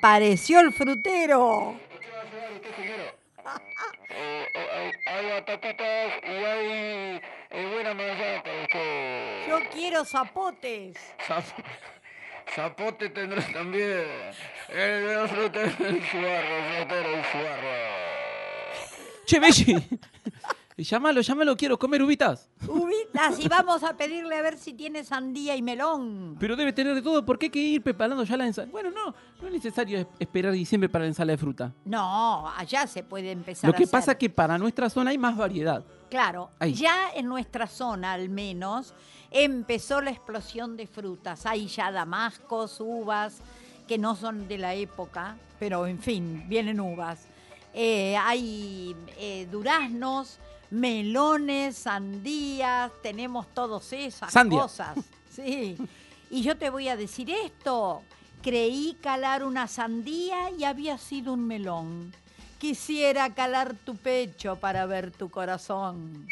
Apareció el frutero. Yo quiero zapotes. Zapote tendrás también. El frutero, el suarro, el frutero, el suarro. Che, Llámalo, llámalo, quiero comer uvitas. Uvitas, y vamos a pedirle a ver si tiene sandía y melón. Pero debe tener de todo, ¿por qué hay que ir preparando ya la ensalada? Bueno, no, no es necesario esperar diciembre para la ensalada de fruta. No, allá se puede empezar Lo que pasa es que para nuestra zona hay más variedad. Claro, ya en nuestra zona al menos empezó la explosión de frutas. Hay ya damascos, uvas, que no son de la época, pero en fin, vienen uvas. Eh, hay eh, duraznos, melones, sandías, tenemos todas esas cosas. Sí. Y yo te voy a decir esto. Creí calar una sandía y había sido un melón. Quisiera calar tu pecho para ver tu corazón.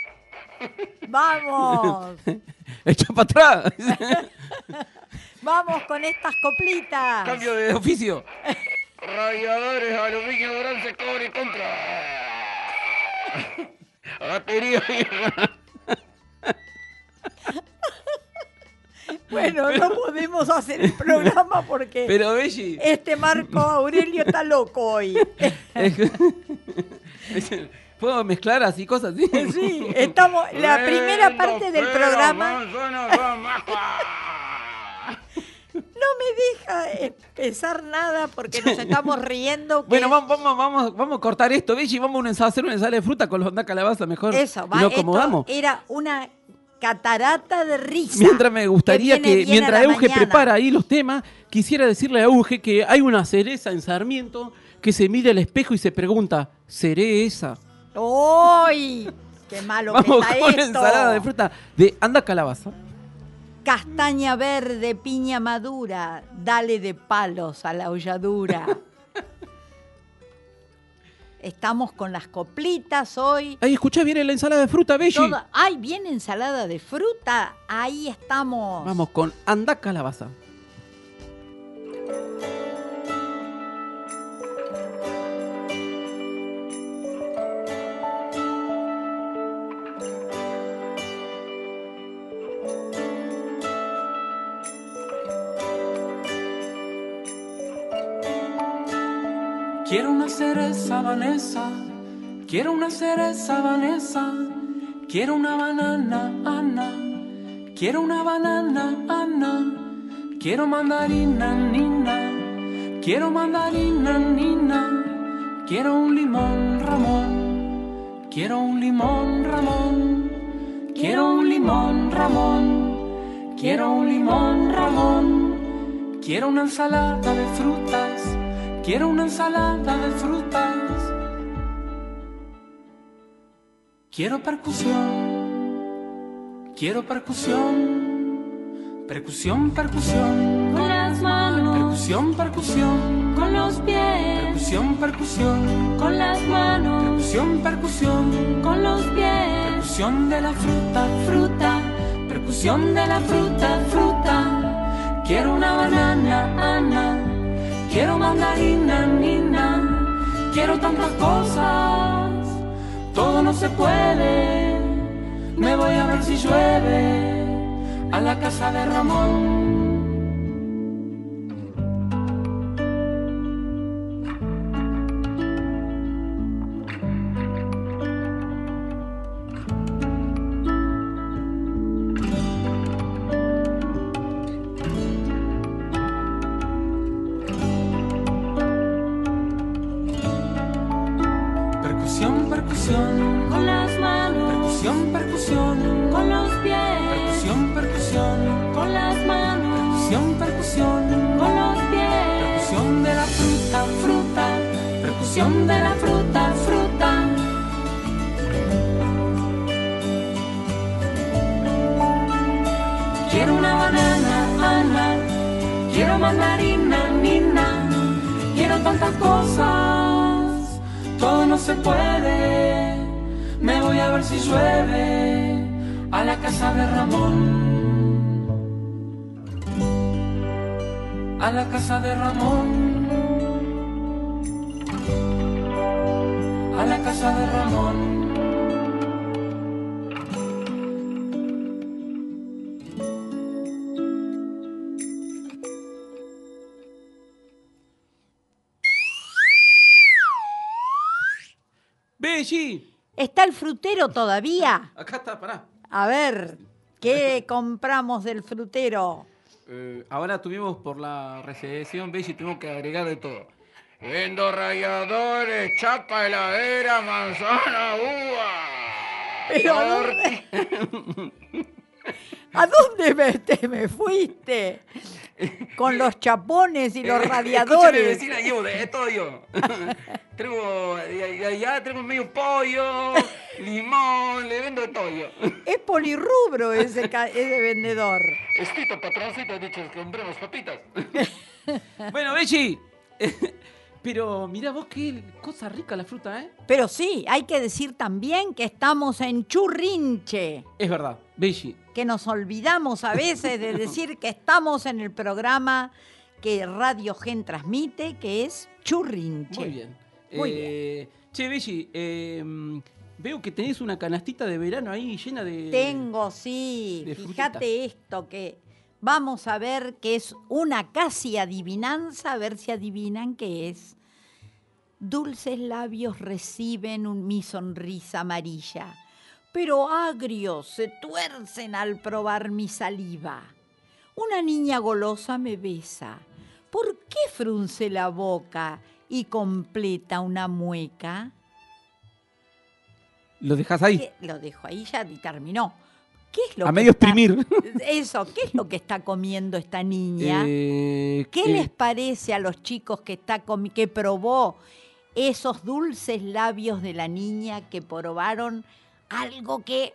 ¡Vamos! ¡Echa para atrás! ¡Vamos con estas coplitas! ¡Cambio de oficio! Radiadores, aluminio, bronce, cobre y contra. Batería Bueno, no podemos hacer el programa porque Pero, este Marco Aurelio está loco hoy. ¿Puedo mezclar así cosas así? Sí, estamos. La primera parte del programa. No me deja empezar nada porque nos estamos riendo. Bueno, vamos, vamos, vamos, vamos a cortar esto, ¿ves? Y vamos a hacer una ensalada de fruta con los onda calabaza mejor. Eso, va. Esto era una catarata de risa. Mientras me gustaría que, mientras Euge prepara ahí los temas, quisiera decirle a Euge que hay una cereza en Sarmiento que se mira al espejo y se pregunta, ¿seré esa? ¡Uy! ¡Qué malo Vamos que está con ensalada de fruta de anda calabaza castaña verde, piña madura, dale de palos a la holladura. Estamos con las coplitas hoy. Ay, escucha, viene la ensalada de fruta, Belli. Ay, viene ensalada de fruta. Ahí estamos. Vamos con anda calabaza. Quiero una cereza Vanessa, quiero una cereza Vanessa, quiero una banana Ana, quiero una banana Ana, quiero mandarina Nina, quiero mandarina Nina, quiero un limón Ramón, quiero un limón Ramón, quiero un limón Ramón, quiero un limón Ramón, quiero una ensalada de frutas Quiero una ensalada de frutas. Quiero percusión. Quiero percusión. Percusión, percusión. Con las manos. Percusión, percusión, con los pies, percusión, percusión, con las manos, percusión, percusión, con los pies, percusión de la fruta, fruta, percusión de la fruta, fruta. Quiero una banana, Ana, quiero mandarina, nina, quiero tantas cosas, todo no se puede. Me voy a ver si llueve a la casa de Ramón. ¿Está el frutero todavía? acá está, pará. A ver, ¿qué compramos del frutero? Eh, ahora tuvimos por la recesión, Belli, tuvimos que agregar de todo. Vendo ralladores, chapa heladera, manzana, uva. Pero ¿a dónde, ¿a dónde me, te me fuiste? Con los chapones y los Escúchame, radiadores. vecina, llevo de todo yo. de allá traigo medio pollo, limón, le vendo de todo yo. Es polirrubro ese, ese vendedor. Estito, patroncito, ha dicho que compremos papitas. Bueno, Belli, pero mirá vos qué cosa rica la fruta, ¿eh? Pero sí, hay que decir también que estamos en Churrinche, Es verdad, Belli. que nos olvidamos a veces de decir que estamos en el programa que Radio Gen transmite, que es Churrinche. Muy bien. Muy Eh, Che, Belli, eh, mm, veo que tenés una canastita de verano ahí llena de... Tengo, sí. de Fíjate esto que vamos a ver que es una casi adivinanza, a ver si adivinan qué es. Dulces labios reciben un, mi sonrisa amarilla, pero agrios se tuercen al probar mi saliva. Una niña golosa me besa. ¿Por qué frunce la boca y completa una mueca? Lo dejás ahí. Lo dejo ahí ya terminó. ¿Qué es lo a que medio está- exprimir. Eso, ¿qué es lo que está comiendo esta niña? Eh, ¿Qué eh, les parece a los chicos que está que probó esos dulces labios de la niña que probaron algo que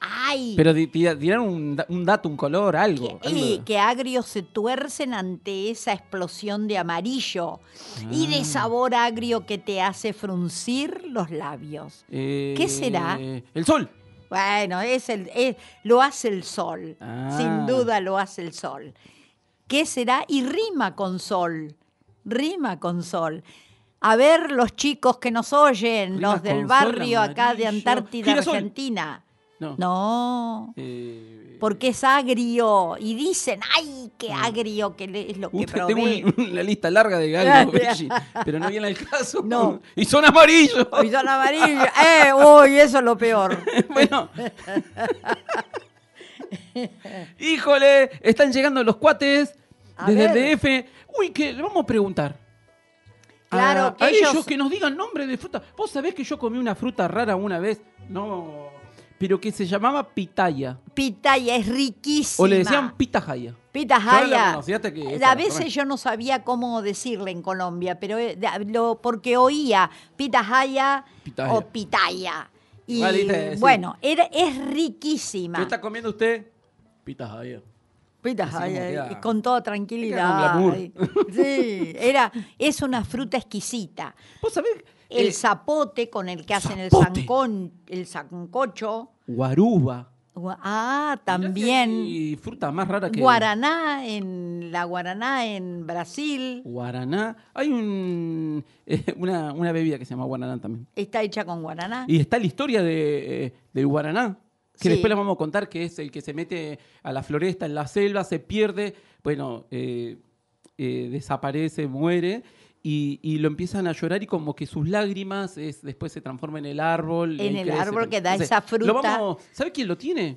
ay, Pero dirán un, un dato, un color, algo. que, algo. y que agrios se tuercen ante esa explosión de amarillo y de Ah. sabor agrio que te hace fruncir los labios. Eh, ¿Qué será? El sol. Bueno, es el, es- lo hace el sol. Ah. Sin duda lo hace el sol. ¿Qué será? Y rima con sol. Rima con sol. A ver los chicos que nos oyen, Rima los del barrio sol, acá de. Antártida, Girasol. Argentina. No. No, Eh, porque es agrio. Y dicen, ¡ay, qué agrio que le- es lo que Usted probé! tengo un- una lista larga de algo, Belli, pero no viene al caso. No. Y son amarillos. Y son amarillos. ¡Eh! ¡Uy, eso es lo peor! bueno. Híjole, están llegando los cuates A desde ver. el DF. Uy, que le vamos a preguntar. Claro, a, que a ellos... ellos- que nos digan nombre de fruta. ¿Vos sabés que yo comí una fruta rara una vez? No, pero que se llamaba pitaya. Pitaya es riquísima. O le decían pitahaya. Pita Yo la que A veces yo no sabía cómo decirle en Colombia, pero eh, lo- porque oía Pita Jaya Pitaya. o Pitaya. Y sí. bueno, era, es riquísima. ¿Qué está comiendo usted? Pitahaya. Como ay, queda- con toda tranquilidad. ay. Sí, era, es una fruta exquisita. ¿Vos sabés? El Eh, zapote con el que hacen el, zapote. zancón, el sancocho. guaruba. Gua- Ah, también. hay fruta más rara que. Guaraná en la guaraná en Brasil Guaraná. Hay un, eh, una, una bebida que se llama guaraná también. está hecha con guaraná. Y está la historia de, eh, del guaraná, que Sí. después la vamos a contar, que es el que se mete a la floresta, en la selva, se pierde, bueno, eh, desaparece, muere, y, y lo empiezan a llorar y como que sus lágrimas es, después se transforma en el árbol. En el crece. árbol que da Entonces, esa fruta. Lo vamos, ¿Sabe quién lo tiene?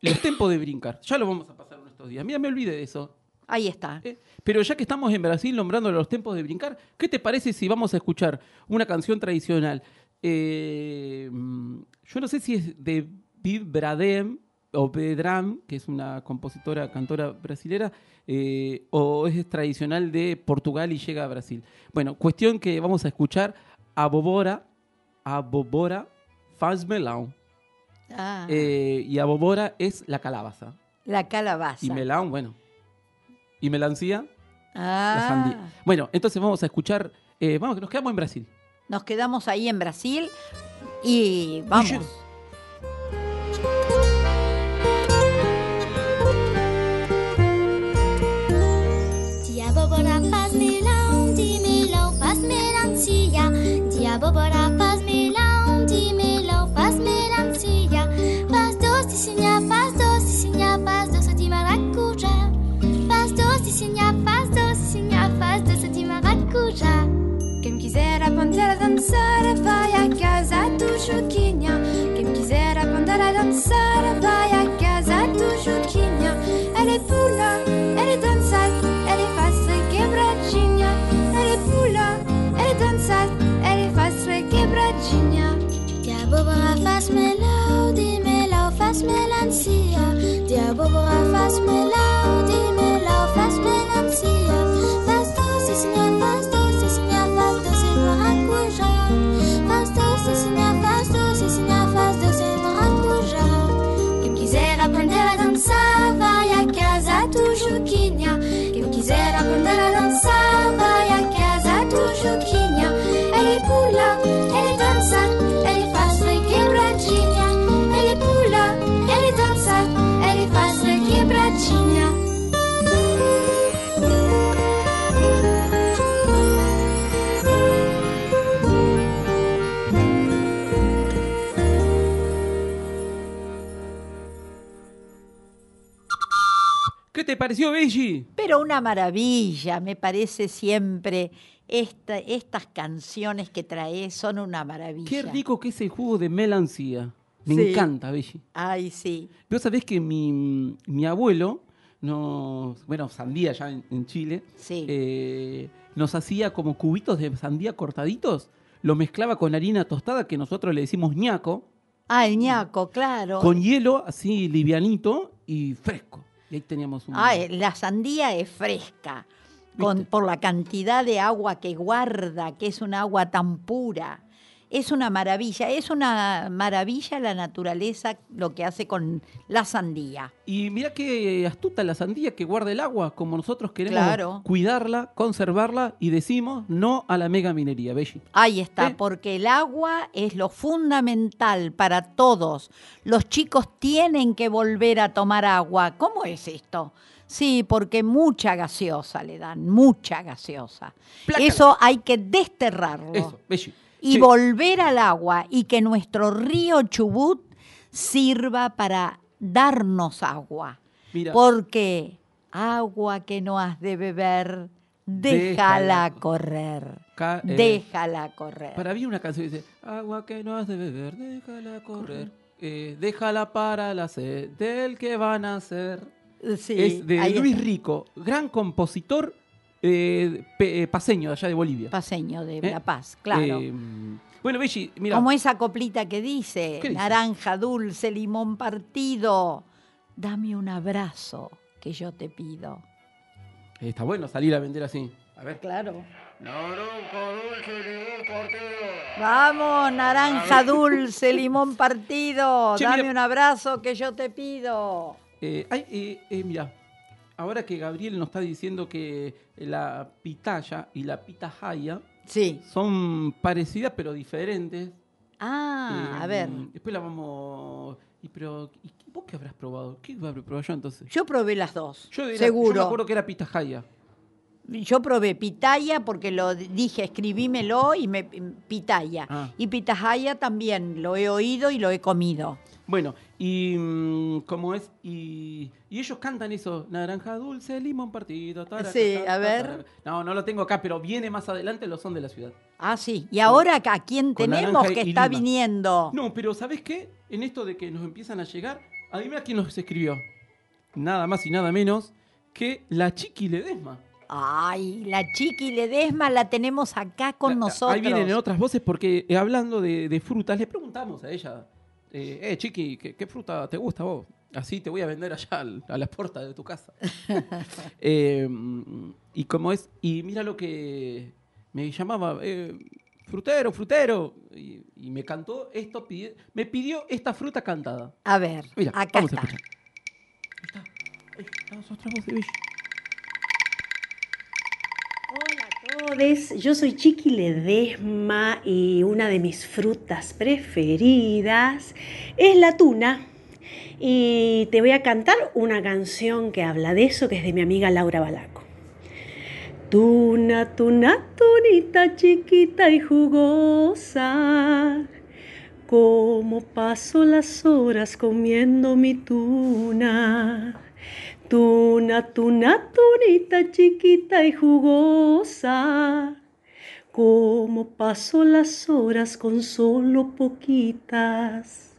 Los tempos de brincar. Ya lo vamos a pasar en estos días. Mira, me olvidé de eso. Ahí está. Eh, Pero ya que estamos en Brasil nombrando los tempos de brincar, ¿qué te parece si vamos a escuchar una canción tradicional? Eh, yo no sé si es de Bradem o Bedram, que es una compositora, cantora brasilera, eh, o es tradicional de Portugal y llega a Brasil. Bueno, cuestión que vamos a escuchar a Bobora, a Bobora faz melão. Ah, Eh, y a Bobora es la calabaza. la calabaza. Y melão, bueno. Y melancía, la Ah, sandía. Bueno, entonces vamos a escuchar. eh, vamos, que nos quedamos en Brasil. Nos quedamos ahí en Brasil y vamos. già Che mi quisiera andare a danzare vai a casa tu sciocchigna Che mi quisiera andare a danzare vai a casa pareció? Pero una maravilla, me parece siempre. Esta, estas canciones que traes son una maravilla. Qué rico que es el jugo de melancía. Me Sí. encanta, Benji. Ay, sí. Vos sabés que mi, mi abuelo, nos, bueno, sandía ya en, en Chile, Sí. eh, nos hacía como cubitos de sandía cortaditos, lo mezclaba con harina tostada, que nosotros le decimos ñaco, Ah, el ñaco, claro. con hielo así livianito y fresco. Y ahí teníamos un... Ah, eh, la sandía es fresca, con, por la cantidad de agua que guarda, que es un agua tan pura. Es una maravilla, es una maravilla la naturaleza lo que hace con la sandía. Y mira qué astuta la sandía que guarda el agua, como nosotros queremos Claro. cuidarla, conservarla y decimos no a la mega minería, Belli. Ahí está, ¿Eh? porque el agua es lo fundamental para todos. Los chicos tienen que volver a tomar agua. ¿Cómo es esto? Sí, porque mucha gaseosa le dan, mucha gaseosa. Plácala. Eso hay que desterrarlo. Eso, Belli. Y volver al agua y que nuestro río Chubut sirva para darnos agua. Mira. Porque agua que no has de beber, déjala Déjala. correr. Ca- eh, déjala correr. Para mí una canción dice, agua que no has de beber, déjala correr. Eh, déjala para la sed del que van a hacer. Sí, es de Luis está. Rico, gran compositor eh, pe- eh, paseño de allá de Bolivia. Paseño de ¿Eh? La Paz, claro. Eh, bueno, Belli, mira, Como esa coplita que dice, naranja dulce, limón partido, dame un abrazo que yo te pido. está bueno salir a vender así. A ver. Claro. Naranjo dulce, limón partido. Vamos, naranja dulce, limón partido. Che, Dame mira. un abrazo que yo te pido. Eh, eh, eh, mira, ahora que Gabriel nos está diciendo que la pitaya y la pitahaya Sí. son parecidas pero diferentes. Ah, eh, a ver. Después la vamos. Y pero, ¿y qué- ¿vos qué habrás probado? ¿Qué habré probado yo entonces? Yo probé las dos. Yo, era- seguro. Yo me acuerdo que era pitahaya. Yo probé pitaya porque lo dije, escribímelo y me pitaya. Ah. Y pitahaya también lo he oído y lo he comido. Bueno, y mm, como es, y, y ellos cantan eso, naranja dulce, limón partido. taraca, Sí, a ver. taraca. No, no lo tengo acá, pero viene más adelante los son de la ciudad. Ah, sí. Y ahora acá, ¿a quién con tenemos que está lima. viniendo? No, pero ¿sabes qué? En esto de que nos empiezan a llegar, adivina quién nos escribió. Nada más y nada menos que la Chiqui Ledesma. Ay, la Chiqui Ledesma la tenemos acá con La- nosotros. Ahí vienen en otras voces porque eh, hablando de, de frutas, le preguntamos a ella, eh, eh, Chiqui, ¿qué, qué fruta te gusta vos? Así te voy a vender allá al- a la puerta de tu casa. Eh, y como es, y mira lo que me llamaba, eh, frutero, frutero, y, y me cantó esto, me pidió esta fruta cantada. A ver, Mira, acá vamos está. a escuchar. Ahí está, ahí está, ¿ves? Todos, yo soy Chiqui Ledesma y una de mis frutas preferidas es la tuna. Y te voy a cantar una canción que habla de eso, que es de mi amiga Laura Balaco. Tuna, tuna, tunita chiquita y jugosa. Como paso las horas comiendo mi tuna. Tuna, tuna, tunita chiquita y jugosa. Como paso las horas con solo poquitas.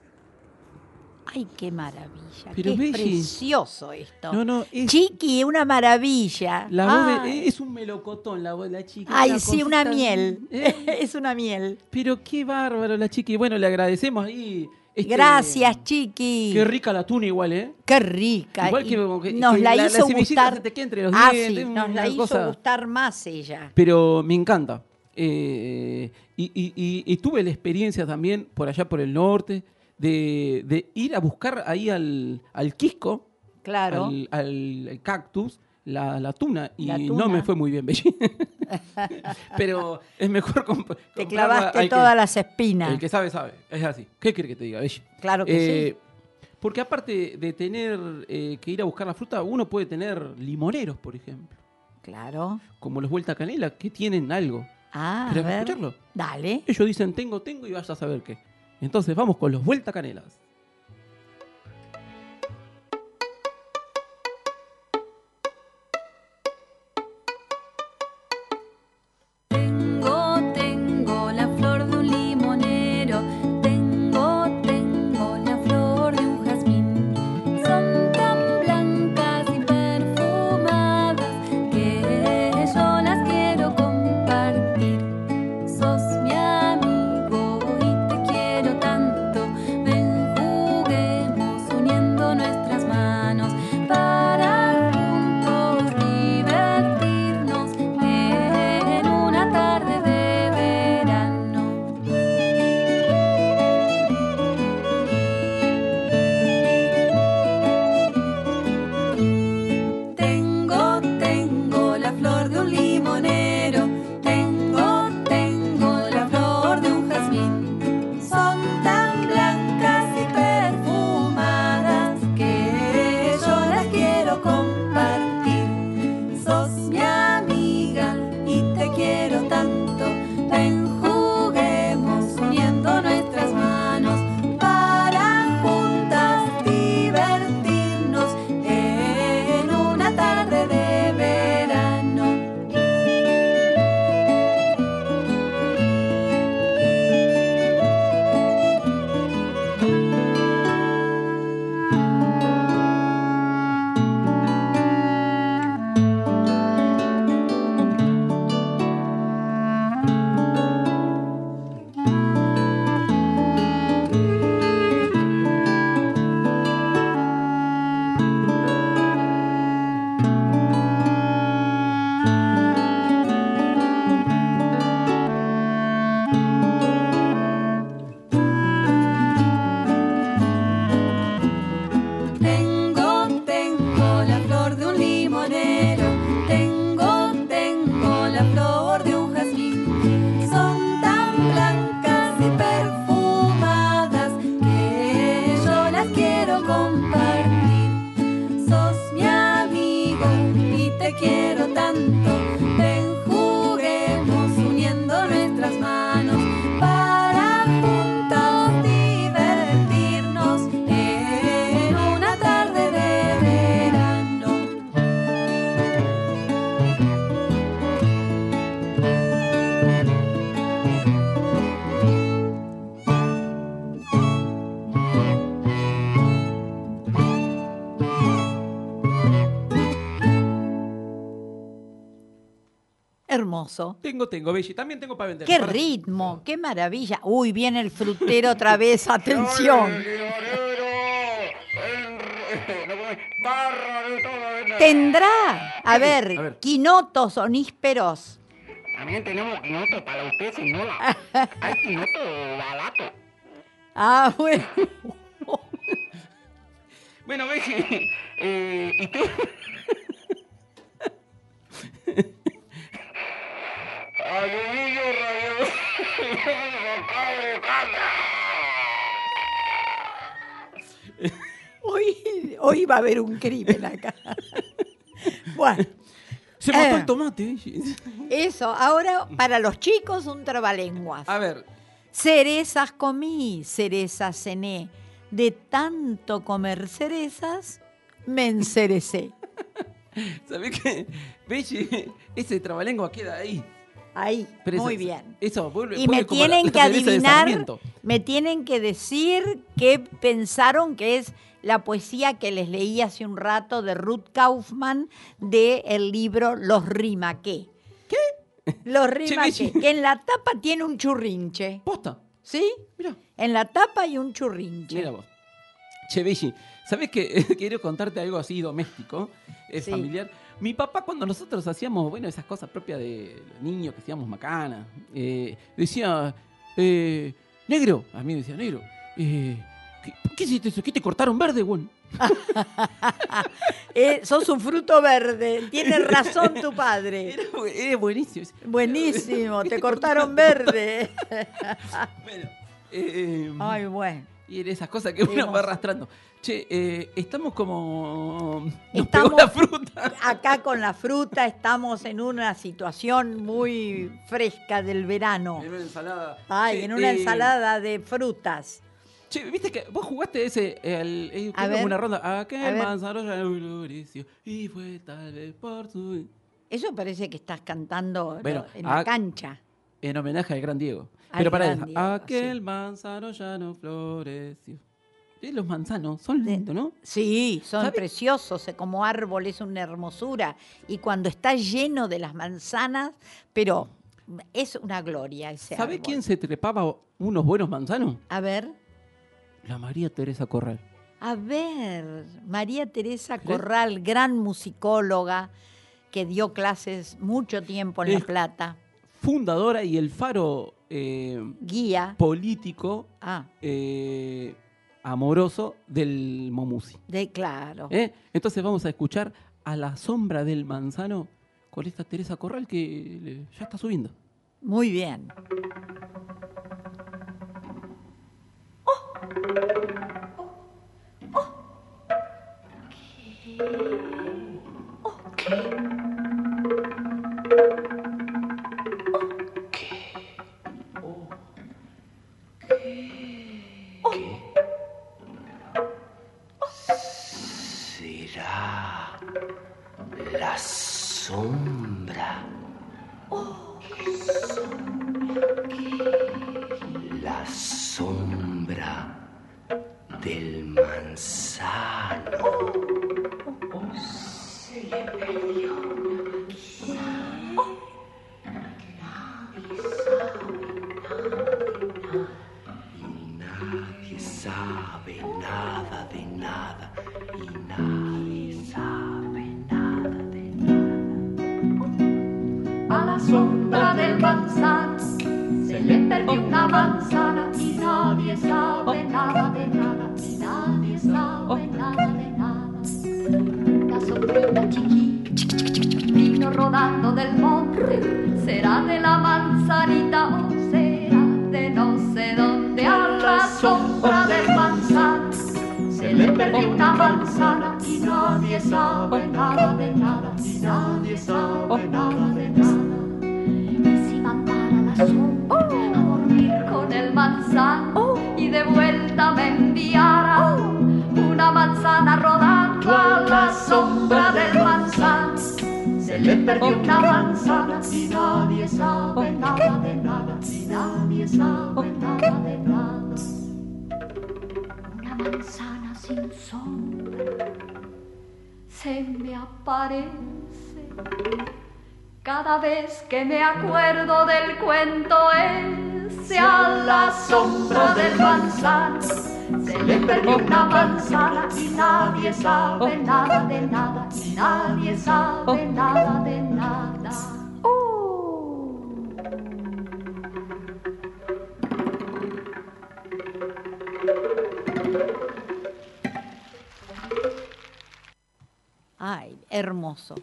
Ay, qué maravilla. Pero, qué Belli. precioso esto. No, no, es, Chiqui, una maravilla. la voz de- es un melocotón la voz de la chica. Ay, sí, una miel. ¿Eh? es una miel. Pero qué bárbaro la chiqui. Bueno, le agradecemos ahí. Este- Gracias, Chiqui. Qué rica la tuna igual, ¿eh? Qué rica. Igual que- que- nos que la hizo gustar. entre los ah, dientes, sí, nos la hizo cosa- gustar más ella. Pero me encanta. Eh, y, y- y- y tuve la experiencia también por allá por el norte de, de ir a buscar ahí al, al quisco, Claro. al, al- al cactus, la, la tuna. Y La no me fue muy bien. Pero es mejor comp- Te clavaste que- todas las espinas. El que sabe, sabe. Es así. ¿Qué quiere que te diga, Belli? Claro que Eh, Porque aparte de tener eh, que ir a buscar la fruta, uno puede tener limoneros, por ejemplo. sí. Claro. Como los Vuelta Canela, que tienen algo. Ah, a ¿Querés ver. escucharlo? Dale. Ellos dicen tengo, tengo y vaya a saber qué. Entonces vamos con los Vuelta Canelas. Hermoso. Tengo, tengo, Belli. También tengo para vender. Qué Para- ritmo, qué maravilla. Uy, viene el frutero otra vez, atención. Tendrá, a ver, A ver. quinotos o nísperos. También tenemos quinoto para usted, señora. Hay quinoto barato. Ah, bueno. Bueno, Belli, eh, ¿y tú? Aluminio radio. Hoy, hoy va a haber un crimen acá. Bueno, Se mató Eh. el tomate, eso. Ahora, para los chicos, un trabalenguas. A ver, Cerezas comí, cerezas cené. De tanto comer cerezas, me encerecé. ¿sabés qué? Belli, ese trabalengua queda ahí. Ahí, Pero muy eso- bien. Eso, vuelve, Y me tienen la que adivinar, me tienen que decir qué pensaron que es la poesía que les leí hace un rato de Ruth Kaufman de el libro Los Rimaqué. ¿Qué? Los Rimaqué, que en la tapa tiene un churrinche. Posta. ¿Sí? Mira. En la tapa hay un churrinche. Mira vos. Che, Belli, ¿sabés que quiero contarte algo así doméstico, eh, Sí. familiar? Mi papá, cuando nosotros hacíamos, bueno, esas cosas propias de los niños que hacíamos macana, eh, decía, eh, negro, a mí me decía, negro, eh, ¿qué, hiciste eso? ¿Qué te cortaron verde, güey? Eh, sos un fruto verde. Tiene razón tu padre. Era, era buenísimo. Buenísimo, te cortaron verde. Bueno, Ay, bueno. Y era esas cosas que uno va arrastrando. Che, eh, estamos como... Nos Estamos- la fruta. Acá con la fruta estamos en una situación muy fresca del verano. En una ensalada. Ay, Che, en una eh, ensalada de frutas. Che, viste que vos jugaste ese, el, ver. una ronda. Aquel manzano floreció y fue tal vez por su... Eso parece que estás cantando Bueno, en la cancha. En homenaje al gran Diego. Pero para eso, aquel sí. manzano ya no floreció. Sí, los manzanos son lindos, ¿no? Sí, son ¿Sabe? preciosos, eh, como árbol es una hermosura. Y cuando está lleno de las manzanas, pero es una gloria ese ¿Sabe árbol. quién se trepaba unos buenos manzanos? A ver, La María Teresa Corral. a ver, María Teresa. Corral, gran musicóloga que dio clases mucho tiempo en La Plata, Fundadora y el faro eh, guía. político Ah, eh, amoroso del Momusi. de claro. ¿eh? Entonces vamos a escuchar a la sombra del manzano con esta Teresa Corral que ya está subiendo. Muy bien. Será me aparece. Cada vez que me acuerdo del cuento ese a la sombra del manzano se le perdió una manzana y nadie sabe nada de nada, y nadie sabe nada de nada. Hermoso.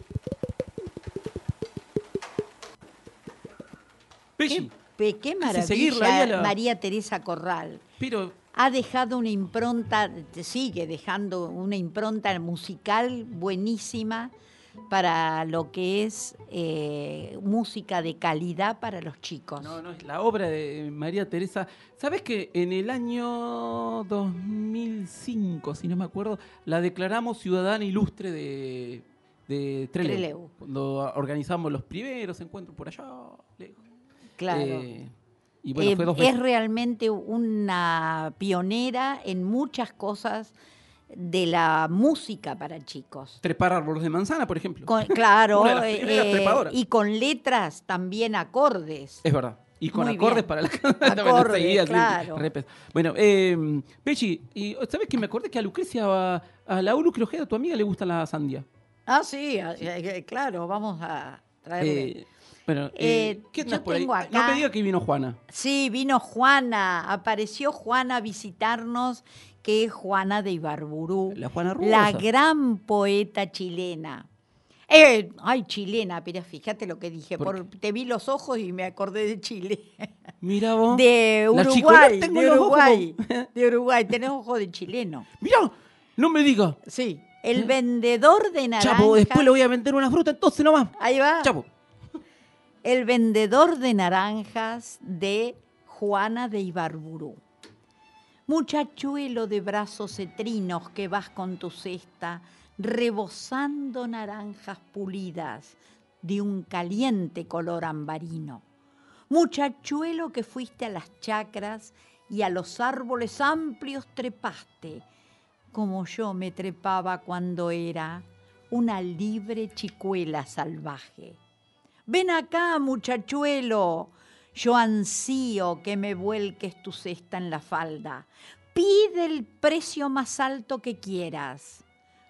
Pe- Qué seguirla maravilla la- María Teresa Corral. pero Ha dejado una impronta, sigue dejando una impronta musical buenísima para lo que es eh, música de calidad para los chicos. no, no, es la obra de María Teresa. ¿Sabes que en el año 2005, si no me acuerdo, la declaramos ciudadana ilustre de, de Trelew, Trelew. Cuando organizamos los primeros encuentros por allá, lejos. Claro. Eh, y bueno, Eh, fue dos es realmente una pionera en muchas cosas de la música para chicos. Trepar árboles de manzana, por ejemplo. Con- claro, eh, y con letras también acordes. Es verdad. Y con Muy acordes bien. para la Acordes, claro. Bueno, eh, ¿sabes que me acordé que a Lucrecia, a, a la Ulu Ojeda, tu amiga, le gusta la sandía? Ah, sí, eh, eh, claro, vamos a traerle. Eh, bueno, Eh, ¿qué yo por ahí? tengo No acá- me diga que vino Juana. Sí, vino Juana, apareció Juana a visitarnos, que es Juana de Ibarburú, La Juana la Rosa. gran poeta chilena. Eh, ay, chilena, pero fíjate lo que dije, ¿Por por- te vi los ojos y me acordé de Chile. Mira vos. De La Uruguay, de Uruguay, de Uruguay, tenés ojos de chileno. Mira, no me diga. Sí, el vendedor de naranjas. Chapo, después le voy a vender una fruta, entonces nomás. Ahí va. Chapo. El vendedor de naranjas de Juana de Ibarburú. Muchachuelo de brazos cetrinos que vas con tu cesta, rebosando naranjas pulidas de un caliente color ambarino. Muchachuelo que fuiste a las chacras y a los árboles amplios trepaste, como yo me trepaba cuando era una libre chicuela salvaje. Ven acá, muchachuelo. Yo ansío que me vuelques tu cesta en la falda. Pide el precio más alto que quieras.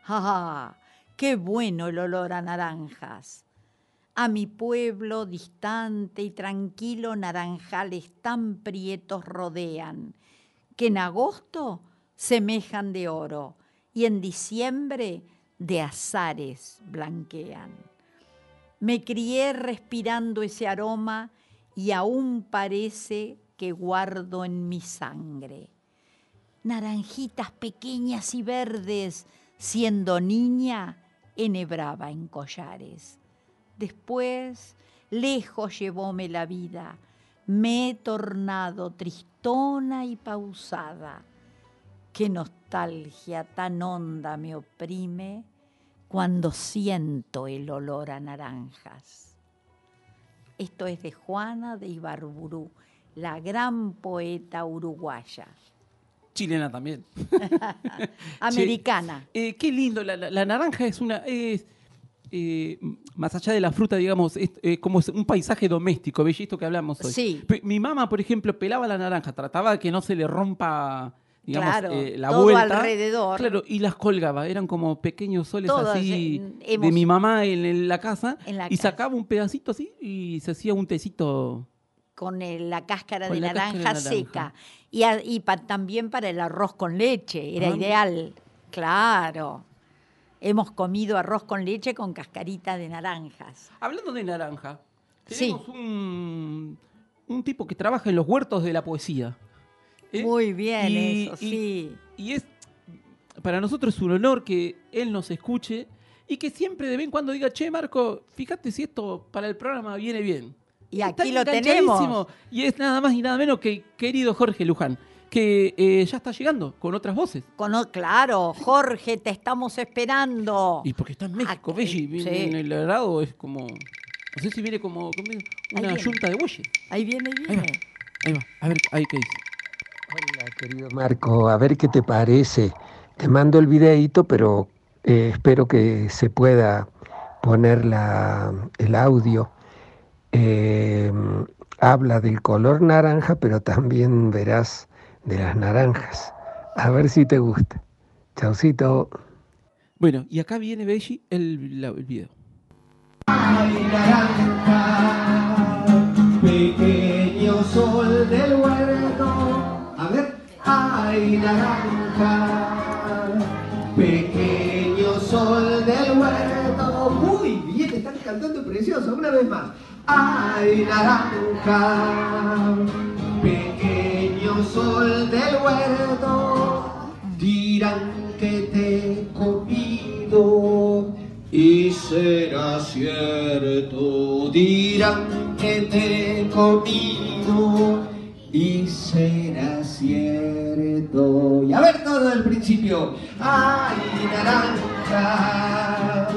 ¡Ah! ¡Qué bueno el olor a naranjas! A mi pueblo distante y tranquilo naranjales tan prietos rodean, que en agosto semejan de oro y en diciembre de azares blanquean. Me crié respirando ese aroma y aún parece que guardo en mi sangre. Naranjitas pequeñas y verdes, siendo niña, enhebraba en collares. Después, lejos llevóme la vida, me he tornado tristona y pausada. Qué nostalgia tan honda me oprime cuando siento el olor a naranjas. Esto es de Juana de Ibarburú, la gran poeta uruguaya, Chilena también. americana. Eh, qué lindo, la, la- la naranja es una... Es, eh, más allá de la fruta, digamos, es eh, como un paisaje doméstico, ¿ves? Esto que hablamos hoy. Sí. Mi mamá, por ejemplo, pelaba la naranja, trataba de que no se le rompa, digamos, Claro, eh, la todo vuelta. alrededor. Claro, y las colgaba, eran como pequeños soles así eh, de mi mamá en, en la casa, En la y casa. sacaba un pedacito así y se hacía un tecito. con el- la cáscara Con de la naranja, naranja. seca. Y, a- y pa- también para el arroz con leche, era Ah. ideal. Claro. Hemos comido arroz con leche con cascarita de naranjas. Hablando de naranja, Sí. tenemos un, un tipo que trabaja en los huertos de la poesía. ¿Eh? Muy bien, Y- eso, y- sí. Y es para nosotros es un honor que él nos escuche y que siempre de vez en cuando diga, che, Marco, fíjate si esto para el programa viene bien. Y Está aquí lo tenemos. Y es nada más y nada menos que querido Jorge Luján, que eh, ya está llegando con otras voces. Con claro, Jorge, te estamos esperando. Y porque está en México, Aquí, Belli, viene sí. en el grado, es como. No sé si viene como, como una viene. yunta de bueyes. Ahí viene, ahí Ahí va, viene. ahí va, a ver, ahí qué dice. Hola, querido Marco, a ver qué te parece. Te mando el videíto, pero eh, espero que se pueda poner la- el audio eh, habla del color naranja, pero también verás de las naranjas. A ver si te gusta. Chaucito. Bueno, y acá viene Belli el, la- el video. Pequeño sol del huerto, ay naranja. Pequeño sol del huerto, muy bien, están cantando precioso, una vez más. Ay naranja, pequeño sol del huerto, dirán que te he comido y será cierto, dirán que te he comido y será cierto. Y a ver todo el principio. Ay, naranja,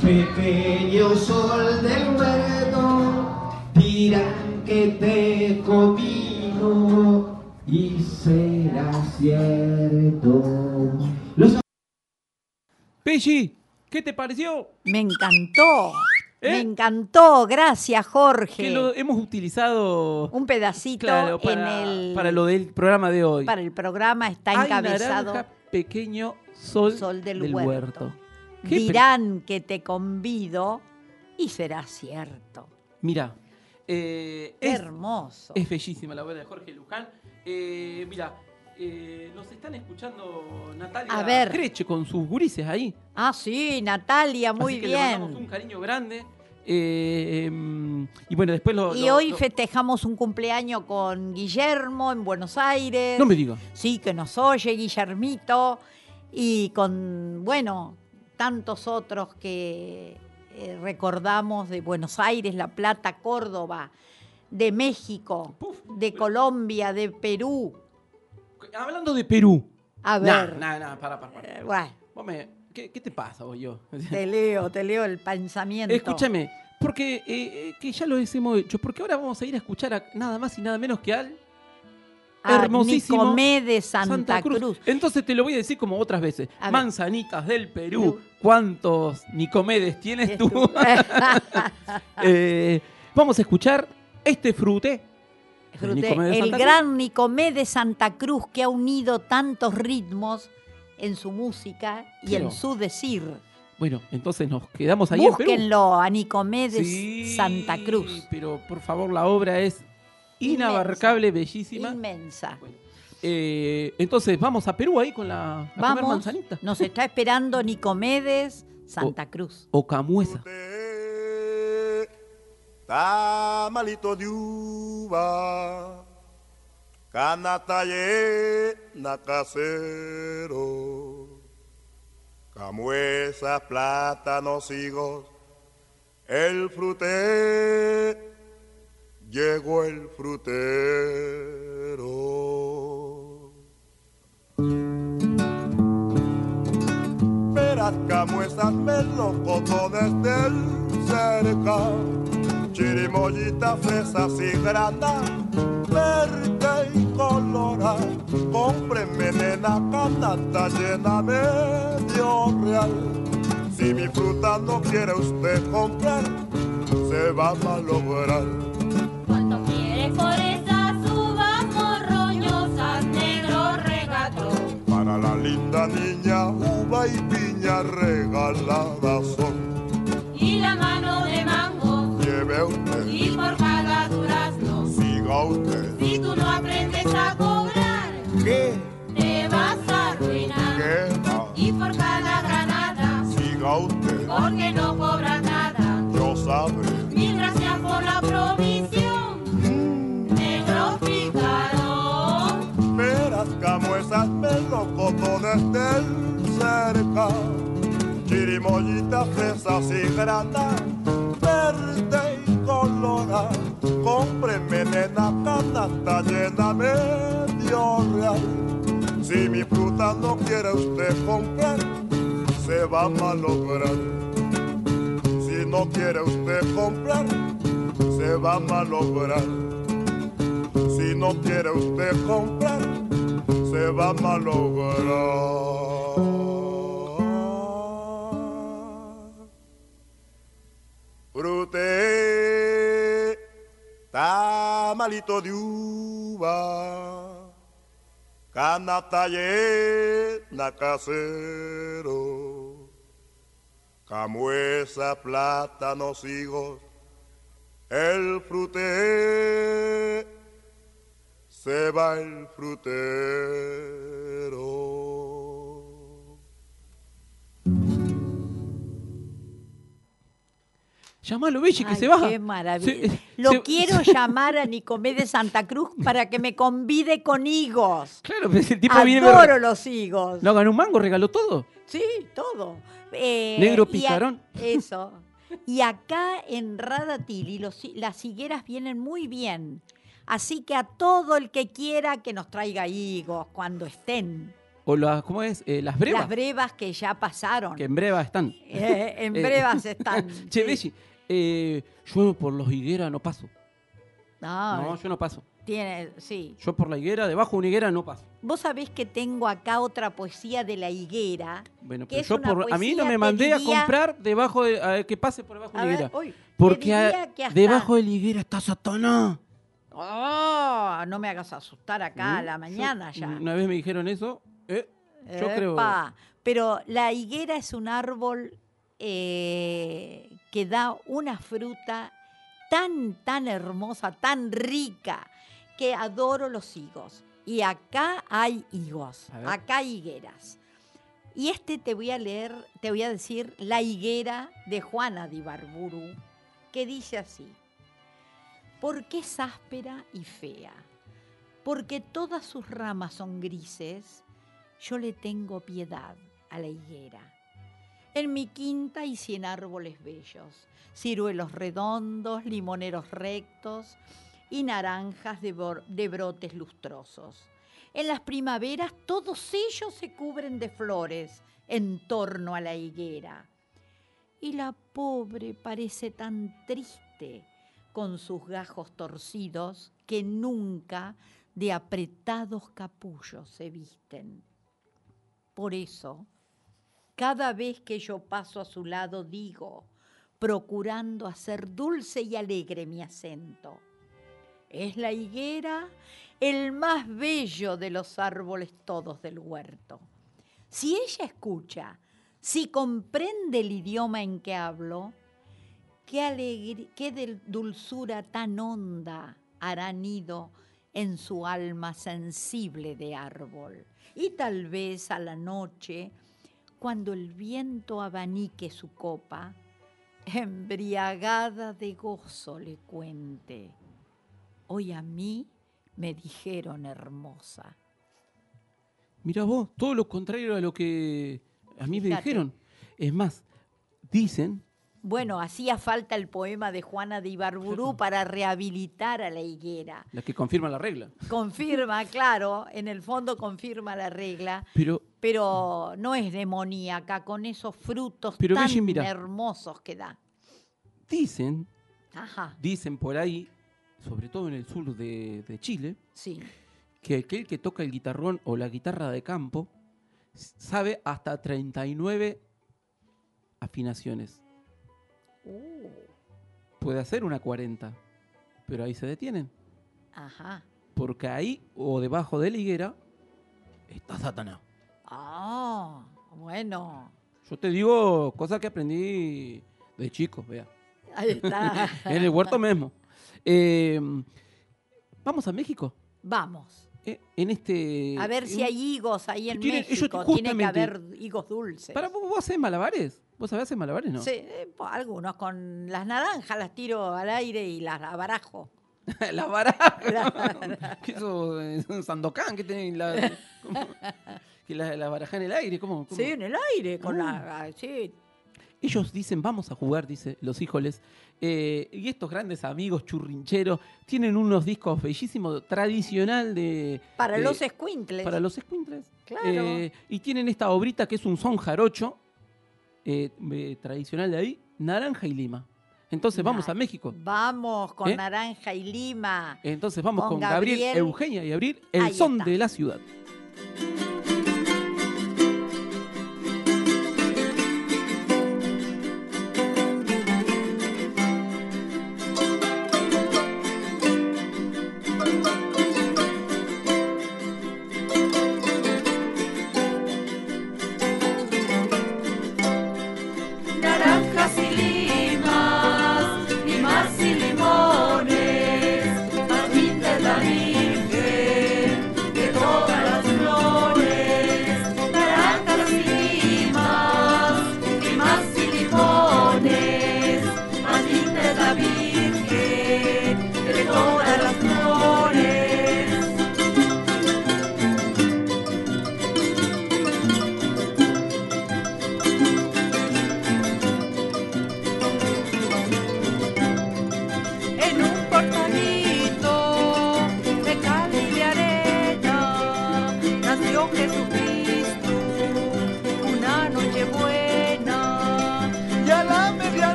pequeño sol del huerto, dirán que te he comido y será cierto. Los Belli, ¿qué te pareció? Me encantó. ¿Eh? Me encantó. Gracias, Jorge. Que lo hemos utilizado Un pedacito claro, para, en el para lo del programa de hoy. para el programa está Ay, encabezado naranja, pequeño sol, Sol del, del huerto. Dirán que te convido y será cierto. Mira, eh, es, hermoso. es bellísima la obra de Jorge Luján. Eh, mira, eh, nos están escuchando Natalia A ver. Creche con sus gurises ahí. Ah, sí, Natalia, muy Así que le mandamos bien. un cariño grande. Eh, em, y bueno, después lo. Y lo- hoy lo- festejamos un cumpleaños con Guillermo en Buenos Aires. No me digas. Sí, que nos oye Guillermito. Y con, bueno, tantos otros que eh, recordamos de Buenos Aires, La Plata, Córdoba, de México, de Colombia, de Perú. Hablando de Perú. A ver, para, para, para. eh, bueno, Vos me- ¿qué, qué te pasa vos yo? te leo, te leo el pensamiento. Escúchame, porque eh, eh, que ya lo hemos hecho, porque ahora vamos a ir a escuchar a nada más y nada menos que al A hermosísimo Nicomé de Santa, Cruz. Entonces te lo voy a decir como otras veces. Manzanitas del Perú. ¿Cuántos Nicomedes tienes tú? Tú. Eh, vamos a escuchar este frute. Fruté, el gran Nicomé de Santa Cruz que ha unido tantos ritmos en su música y Pero- en su decir. Bueno, entonces nos quedamos ahí en Perú. Búsquenlo a Nicomé de Sí, Santa Cruz. Pero por favor, la obra es inabarcable, bellísima. Inmensa. Eh, entonces vamos a Perú ahí con la a comer Vamos, manzanita. nos está esperando Nicomedes Santa Cruz. O camuesa. Tamalito de uva, canataye casero, camuesas, plátanos, higos, el fruté, llegó el frutero. Peras, camuesas, melocotones del cerca, chirimoyita, fresas y grana, verde colora. Cómpreme nena canasta llena medio real. Si mi fruta no quiere usted comprar, se va a malograr. ¿Cuánto quieres por esas uvas morroñosas, negro regato? Para la linda niña, uva y piña regaladas son. Y la mano de mango, Lleve usted, y por cada durazno. Usted. Si tú no aprendes a cobrar, ¿Qué? te vas a arruinar. ¿Qué va? Y por cada granada, Siga usted, porque no cobras nada. yo sabré. Mil gracias por la provisión, negro pícaro. Peras, camuesas, melocotones del cerca, chirimoyita, fresas y grana, verde y colora. Cómpreme nena canasta llena medio real. Si mi fruta no quiere usted comprar, se va a malograr. Si no quiere usted comprar, se va a malograr. Si no quiere usted comprar, se va a malograr. Frute, ramalito de uva, canasta llena casero, camuesa, plátanos, higos, el frute, se va el frutero. Llamalo, Belli, que Ay, se baja. Qué maravilla. Se- Lo se- quiero llamar a Nicomé de Santa Cruz para que me convide con higos. Claro, pero el tipo viene. Adoro los higos. No ganó un mango, regaló todo. Sí, todo. Eh, Negro a- picarón. eso. Y acá en Radatili los las higueras vienen muy bien. Así que a todo el que quiera que nos traiga higos cuando estén. O las, ¿cómo es? Eh, las brevas. Las brevas que ya pasaron. que en breva están. Eh, en brevas están. Che. Belli, eh, yo por los higueras no paso. No, yo no paso. tiene, sí. Yo por la higuera, debajo de una higuera no paso. Vos sabés que tengo acá otra poesía de la higuera. Bueno, pero es yo una por, a mí no me mandé a comprar debajo de. a ver, que pase por debajo de A la ver, higuera. uy, Porque a- debajo de la higuera está Satanás. Oh, no me hagas asustar acá a ¿Mm? la mañana Yo- ya. Una vez me dijeron eso. eh, yo creo. Pero la higuera es un árbol eh, que da una fruta tan, tan hermosa, tan rica, que adoro los higos. Y acá hay higos, acá hay higueras. Y este te voy a leer, te voy a decir la higuera de Juana de Ibarburu, que dice así. Porque es áspera y fea, porque todas sus ramas son grises, yo le tengo piedad a la higuera. En mi quinta hay cien árboles bellos, ciruelos redondos, limoneros rectos y naranjas de, de brotes lustrosos. En las primaveras todos ellos se cubren de flores en torno a la higuera. Y la pobre parece tan triste con sus gajos torcidos que nunca de apretados capullos se visten. Por eso, cada vez que yo paso a su lado digo, procurando hacer dulce y alegre mi acento, es la higuera el más bello de los árboles todos del huerto. Si ella escucha, si comprende el idioma en que hablo, qué, alegri- qué del- dulzura tan honda hará nido en su alma sensible de árbol. Y tal vez a la noche, cuando el viento abanique su copa, embriagada de gozo le cuente, hoy a mí me dijeron hermosa. Mira vos, todo lo contrario a lo que a mí me dijeron. Es más, dicen, Bueno, hacía falta el poema de Juana de Ibarburu para rehabilitar a la higuera. la que confirma la regla. Confirma, claro, en el fondo confirma la regla, Pero pero no es demoníaca con esos frutos Pero, tan Belli, hermosos que da. dicen, Ajá, dicen por ahí, sobre todo en el sur de, de Chile, sí. que aquel que toca el guitarrón o la guitarra de campo sabe hasta 39 afinaciones. Uh, Puede hacer una 40, pero ahí se detienen. ajá. Porque ahí o debajo de la higuera está Satanás. Ah, bueno. Yo te digo cosas que aprendí de chico, vea. Ahí está. en el huerto mismo. Eh, Vamos a México. Vamos. Eh, en este. A ver si hay higos ahí en ellos México. Tiene que haber higos dulces. Para, ¿vos, vos hacés malabares? ¿Vos sabés hacer malabares, no? Sí, eh, algunos con las naranjas las tiro al aire y las abarajo. la baraja. ¿Qué eso? ¿Es un Sandokan? ¿Qué tenés? La, ¿cómo? que la, la en el aire? ¿Cómo? cómo? Sí, en el aire, con Ah. la. Sí, Ellos dicen, vamos a jugar, dice los híjoles. Eh, y estos grandes amigos churrincheros tienen unos discos bellísimos, tradicional de... para de- los escuintles. Para los escuintles. Claro. Eh, y tienen esta obrita que es un son jarocho, eh, eh, tradicional de ahí, naranja y lima. Entonces vamos a México. Vamos con ¿Eh? naranja y lima. Entonces vamos Con con, Gabriel, Gabriel. Eugenia y Abril, el Ahí son está. de la ciudad.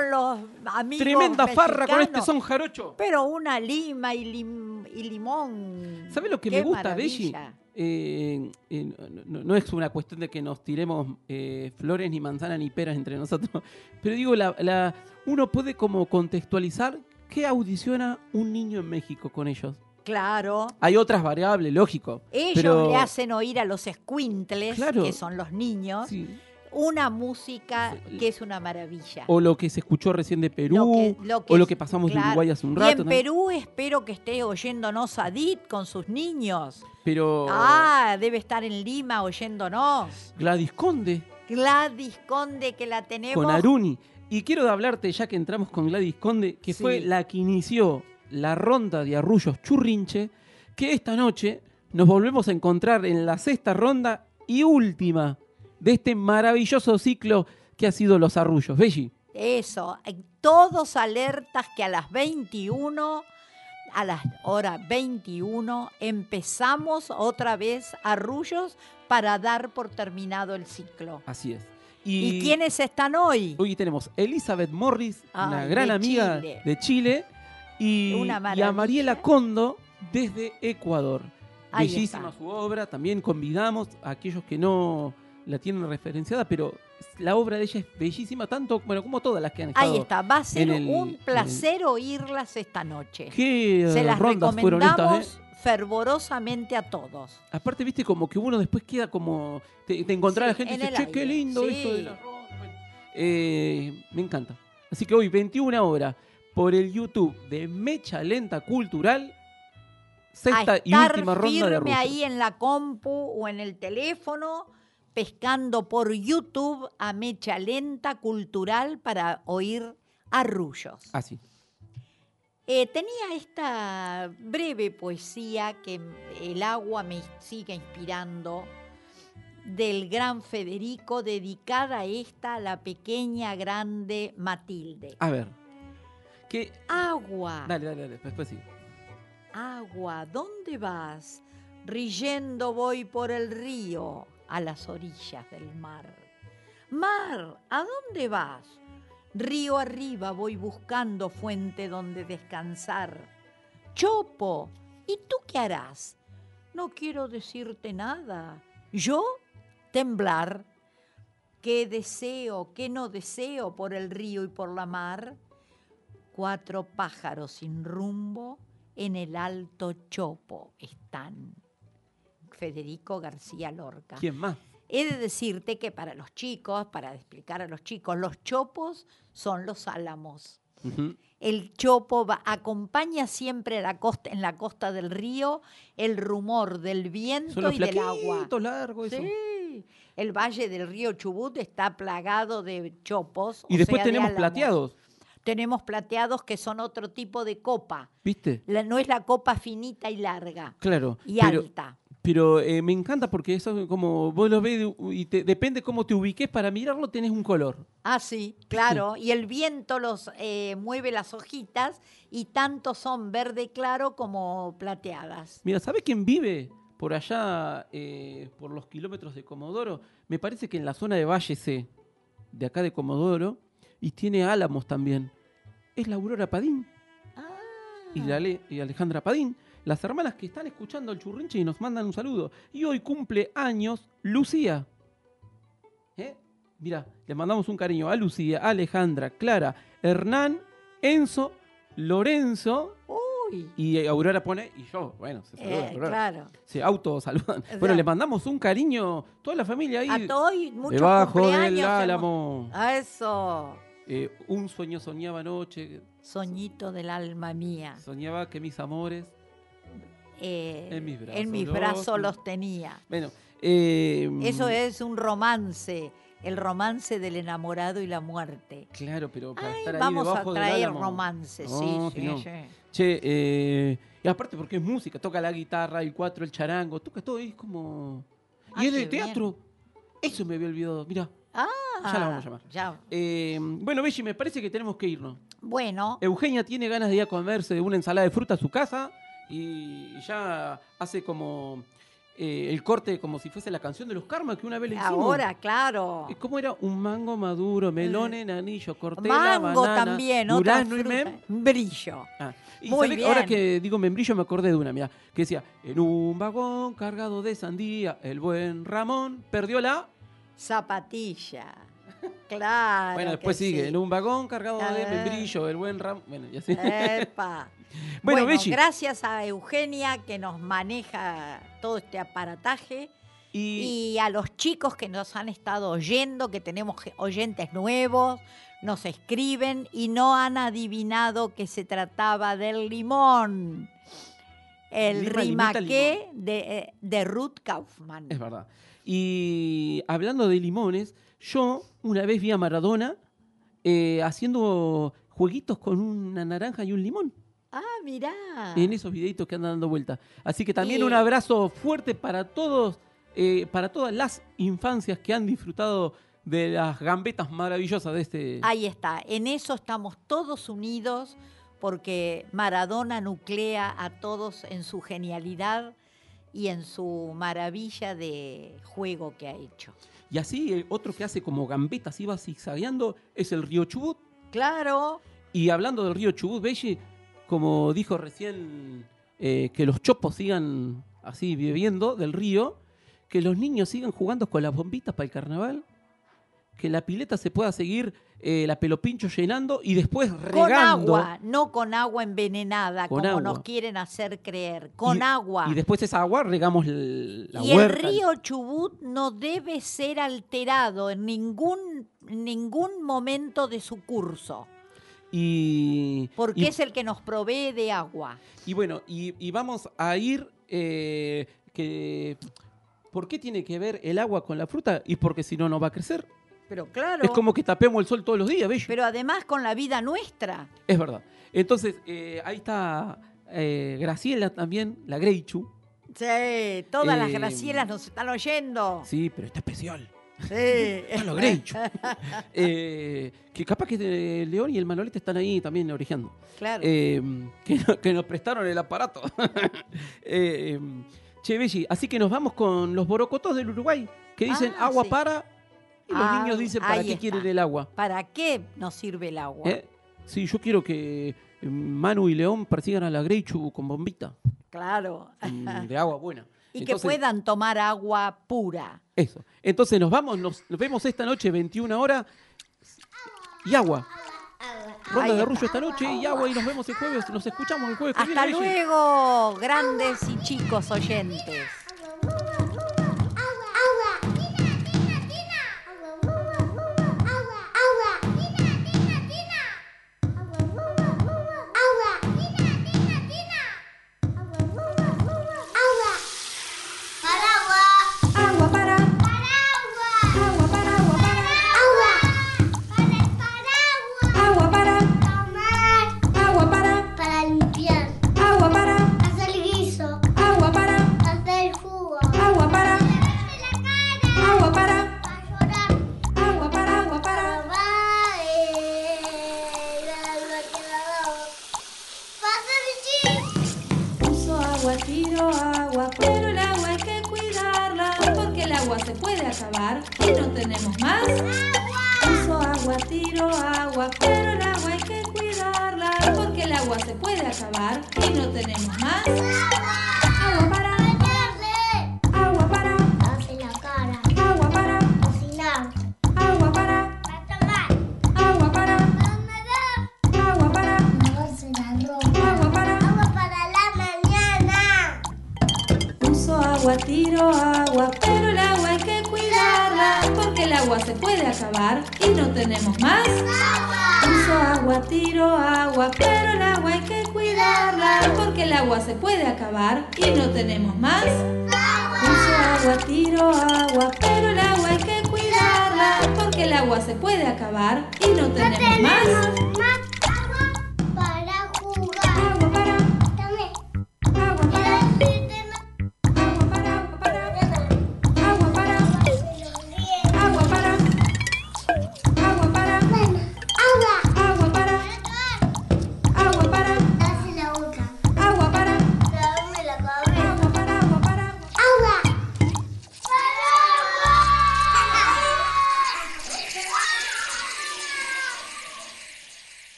Los amigos Tremenda farra con este son jarocho. Pero una lima y, lim- y limón. ¿Sabes lo que Qué me gusta, Belli? Eh, eh, no, no es una cuestión de que nos tiremos eh, flores, ni manzanas, ni peras entre nosotros. Pero digo, la, la- uno puede como contextualizar qué audiciona un niño en México con ellos. Claro. Hay otras variables, lógico. Ellos pero le hacen oír a los escuintles, Claro. que son los niños, una música que es una maravilla. O lo que se escuchó recién de Perú, Lo que- lo que o lo que pasamos de. Uruguay hace un Y rato. en ¿no? Perú espero que esté oyéndonos Adit con sus niños. Pero Ah, debe estar en Lima oyéndonos. Gladys Conde Gladys Conde, que la tenemos. con Aruni. Y quiero hablarte, ya que entramos con Gladys Conde, que fue la que inició la ronda de arrullos churrinche, que esta noche nos volvemos a encontrar en la sexta ronda y última de este maravilloso ciclo que ha sido los arrullos. Belli. Eso, eh, todos alertas que a las 21, a las hora 21, empezamos otra vez arrullos para dar por terminado el ciclo. Así es. ¿Y, quiénes están hoy? Hoy tenemos Elizabeth Morris, una gran de amiga Chile. de Chile, y, y a. Mariela Condo desde Ecuador. Ahí Bellísima está. su obra, también convidamos a aquellos que no la tienen referenciada, pero la obra de ella es bellísima, tanto bueno, como todas las que han estado. Ahí está, va a ser el- un el- placer oírlas esta noche. ¿Qué Se las rondas fueron estas? recomendamos eh? fervorosamente a todos. Aparte, viste, como que uno después queda como. Te, te a la gente y dice, che, qué lindo sí. esto de la ronda". Bueno, eh, me encanta. Así que hoy, 21 horas, por el YouTube de Mecha Lenta Cultural, sexta a y última ronda de firme arrullos. ahí en la compu o en el teléfono, pescando por YouTube a Mecha Lenta Cultural para oír arrullos. Así. Eh, tenía esta breve poesía que el agua me sigue inspirando del gran Federico, dedicada esta a la pequeña grande Matilde. A ver. ¿Qué? Agua, Dale, dale, dale. Después sí. agua, ¿dónde vas? Riyendo voy por el río a las orillas del mar. Mar, ¿a dónde vas? Río arriba voy buscando fuente donde descansar. Chopo, ¿y tú qué harás? No quiero decirte nada. ¿Yo? Temblar. ¿Qué deseo, qué no deseo por el río y por la mar? Cuatro pájaros sin rumbo en el alto chopo están. Federico García Lorca. ¿Quién más? He de decirte que para los chicos, para explicar a los chicos, los chopos son los álamos. El chopo va- acompaña siempre la costa, en la costa del río el rumor del viento Son los y del agua. largos, eso. Sí. El valle del río Chubut está plagado de chopos. Y o después sea, tenemos plateados, Tenemos plateados que son otro tipo de copa. ¿viste? La- no es la copa finita y larga Claro. y pero, alta. Pero eh, me encanta porque eso como vos lo ves y te- depende cómo te ubiques para mirarlo tenés un color. Ah, sí, claro. Y el viento los eh, mueve las hojitas y tanto son verde claro como plateadas. Mira, ¿sabes quién vive por allá, eh, por los kilómetros de Comodoro? Me parece que en la zona de Valle C, de acá de Comodoro, y tiene álamos también. Es la Aurora Padín y, la y Alejandra Padín, las hermanas que están escuchando el churrinche y nos mandan un saludo. Y hoy cumple años Lucía. ¿Eh? Mira, le mandamos un cariño a Lucía, a Alejandra, Clara, Hernán, Enzo, Lorenzo. Uy. Y Aurora pone, y yo, bueno, se saluda. Eh, claro. Se auto saludan. sea- Bueno, le mandamos un cariño, toda la familia ahí. A todos y muchos Debajo del álamo. A eso. Eh, un sueño soñaba anoche, Soñito del alma mía. soñaba que mis amores. Eh, En mis brazos en mis los- brazos los tenía. Bueno, eh, Eso es un romance. El romance del enamorado y la muerte. Claro, pero para Ay, estar ahí vamos a debajo traer No, sí, sí, no. sí. Che, eh, y aparte porque es música, toca la guitarra, el cuatro, el charango, toca todo y es como. Ah, y es de bien. teatro. Eso me había olvidado, mira. Ah, Ya la vamos a llamar. ya. Eh, bueno, Belli, me parece que tenemos que irnos. Bueno, Eugenia tiene ganas de ir a comerse de una ensalada de fruta a su casa y ya hace como eh, el corte como si fuese la canción de los karma que una vez le hicimos. ahora, claro. ¿Y ¿Cómo era? Un mango maduro, melón en anillo, corté la Mango banana, también, durazno y mem. Brillo. Ah, y Muy que ahora bien. que digo membrillo me acordé de una, mira, que decía, en un vagón cargado de sandía, el buen Ramón perdió la... Zapatilla. Claro. bueno, después sigue, sí. en un vagón cargado de membrillo, el buen Ramón... Bueno, y así. Epa. Bueno, bueno, gracias a Eugenia que nos maneja todo este aparataje y... a los chicos que nos han estado oyendo, que tenemos oyentes nuevos, nos escriben y no han adivinado que se trataba del limón. El Lima, rimaqué de, eh, de Ruth Kaufman. Es verdad. Y hablando de limones, yo una vez vi a Maradona eh, haciendo jueguitos con una naranja y un limón. Ah, mirá. En esos videitos que andan dando vuelta. Así que también un abrazo fuerte para todos, eh, para todas las infancias que han disfrutado de las gambetas maravillosas de este. Ahí está, en eso estamos todos unidos porque Maradona nuclea a todos en su genialidad y en su maravilla de juego que ha hecho. Y así el otro que hace como gambetas y va zigzagueando es el río Chubut. Claro, Y hablando del río Chubut, Belli, como dijo recién, eh, que los chopos sigan así bebiendo del río, que los niños sigan jugando con las bombitas para el carnaval, que la pileta se pueda seguir eh, la pelopincho llenando y después con regando. agua, no con agua envenenada Con como agua. nos quieren hacer creer, con Y- agua. Y después esa agua regamos la y el río Chubut no debe ser alterado en ningún, ningún momento de su curso, Y, porque y- es el que nos provee de agua. Y bueno, y, y vamos a ir eh, que... ¿Por qué tiene que ver el agua con la fruta? Y porque si no, no va a crecer. Pero claro. Es como que tapemos el sol todos los días, bello. Pero además con la vida nuestra. Es verdad. Entonces, eh, ahí está eh, Graciela también, la Greichu. Sí, todas las Eh, Gracielas nos están oyendo. Sí, pero está especial. Sí. Está la Greichu. Que capaz que eh, León y el Manolete están ahí también orejeando. Claro. Que, no- que nos prestaron el aparato. Eh, che, Belli, así que nos vamos con los borocotos del Uruguay, que dicen Ah, agua sí. para, y los Ah, niños dicen para qué está. quieren el agua. ¿Para qué nos sirve el agua? ¿Eh? Sí, yo quiero que eh, Manu y León persigan a la Greichu con bombita Claro. mm, de agua buena. y que puedan tomar agua pura. Eso. Entonces nos vamos, nos, nos vemos esta noche, 21 horas, y agua. Ronda de está. Rullo esta noche y agua y nos vemos el jueves, nos escuchamos el jueves Hasta luego, grandes y chicos oyentes.